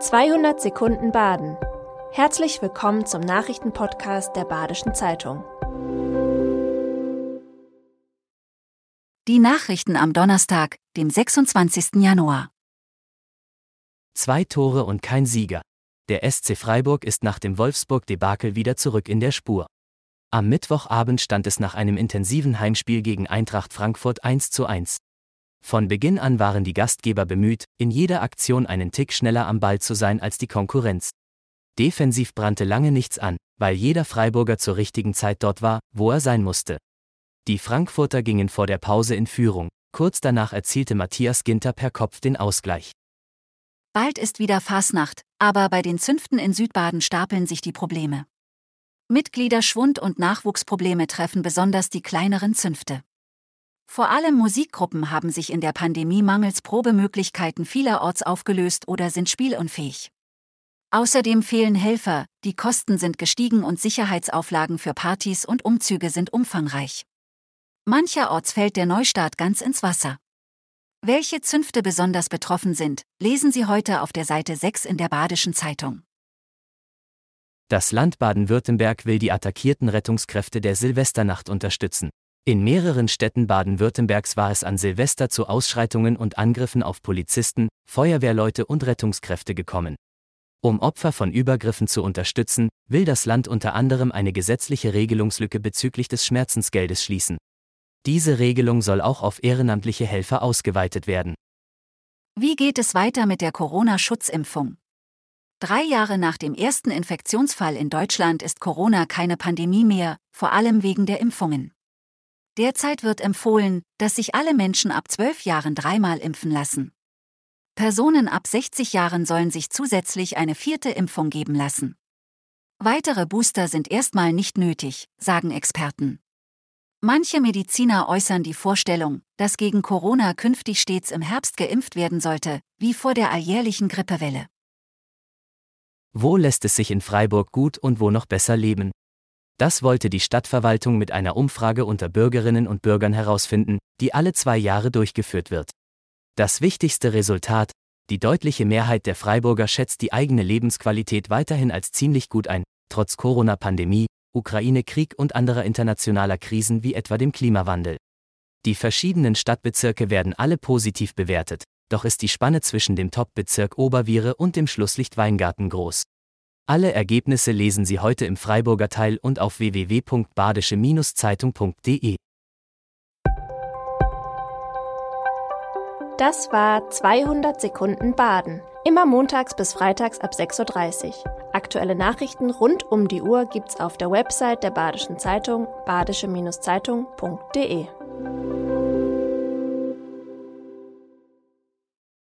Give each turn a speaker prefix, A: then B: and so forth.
A: 200 Sekunden Baden. Herzlich willkommen zum Nachrichtenpodcast der Badischen Zeitung.
B: Die Nachrichten am Donnerstag, dem 26. Januar.
C: Zwei Tore und kein Sieger. Der SC Freiburg ist nach dem Wolfsburg-Debakel wieder zurück in der Spur. Am Mittwochabend stand es nach einem intensiven Heimspiel gegen Eintracht Frankfurt 1 zu 1. Von Beginn an waren die Gastgeber bemüht, in jeder Aktion einen Tick schneller am Ball zu sein als die Konkurrenz. Defensiv brannte lange nichts an, weil jeder Freiburger zur richtigen Zeit dort war, wo er sein musste. Die Frankfurter gingen vor der Pause in Führung, kurz danach erzielte Matthias Ginter per Kopf den Ausgleich.
B: Bald ist wieder Fasnacht, aber bei den Zünften in Südbaden stapeln sich die Probleme. Mitgliederschwund und Nachwuchsprobleme treffen besonders die kleineren Zünfte. Vor allem Musikgruppen haben sich in der Pandemie mangels Probemöglichkeiten vielerorts aufgelöst oder sind spielunfähig. Außerdem fehlen Helfer, die Kosten sind gestiegen und Sicherheitsauflagen für Partys und Umzüge sind umfangreich. Mancherorts fällt der Neustart ganz ins Wasser. Welche Zünfte besonders betroffen sind, lesen Sie heute auf der Seite 6 in der Badischen Zeitung.
C: Das Land Baden-Württemberg will die attackierten Rettungskräfte der Silvesternacht unterstützen. In mehreren Städten Baden-Württembergs war es an Silvester zu Ausschreitungen und Angriffen auf Polizisten, Feuerwehrleute und Rettungskräfte gekommen. Um Opfer von Übergriffen zu unterstützen, will das Land unter anderem eine gesetzliche Regelungslücke bezüglich des Schmerzensgeldes schließen. Diese Regelung soll auch auf ehrenamtliche Helfer ausgeweitet werden.
B: Wie geht es weiter mit der Corona-Schutzimpfung? Drei Jahre nach dem ersten Infektionsfall in Deutschland ist Corona keine Pandemie mehr, vor allem wegen der Impfungen. Derzeit wird empfohlen, dass sich alle Menschen ab 12 Jahren dreimal impfen lassen. Personen ab 60 Jahren sollen sich zusätzlich eine vierte Impfung geben lassen. Weitere Booster sind erstmal nicht nötig, sagen Experten. Manche Mediziner äußern die Vorstellung, dass gegen Corona künftig stets im Herbst geimpft werden sollte, wie vor der alljährlichen Grippewelle.
C: Wo lässt es sich in Freiburg gut und wo noch besser leben? Das wollte die Stadtverwaltung mit einer Umfrage unter Bürgerinnen und Bürgern herausfinden, die alle zwei Jahre durchgeführt wird. Das wichtigste Resultat, die deutliche Mehrheit der Freiburger schätzt die eigene Lebensqualität weiterhin als ziemlich gut ein, trotz Corona-Pandemie, Ukraine-Krieg und anderer internationaler Krisen wie etwa dem Klimawandel. Die verschiedenen Stadtbezirke werden alle positiv bewertet, doch ist die Spanne zwischen dem Top-Bezirk Oberviere und dem Schlusslicht Weingarten groß. Alle Ergebnisse lesen Sie heute im Freiburger Teil und auf www.badische-zeitung.de.
A: Das war 200 Sekunden Baden. Immer montags bis freitags ab 6.30 Uhr. Aktuelle Nachrichten rund um die Uhr gibt's auf der Website der Badischen Zeitung badische-zeitung.de.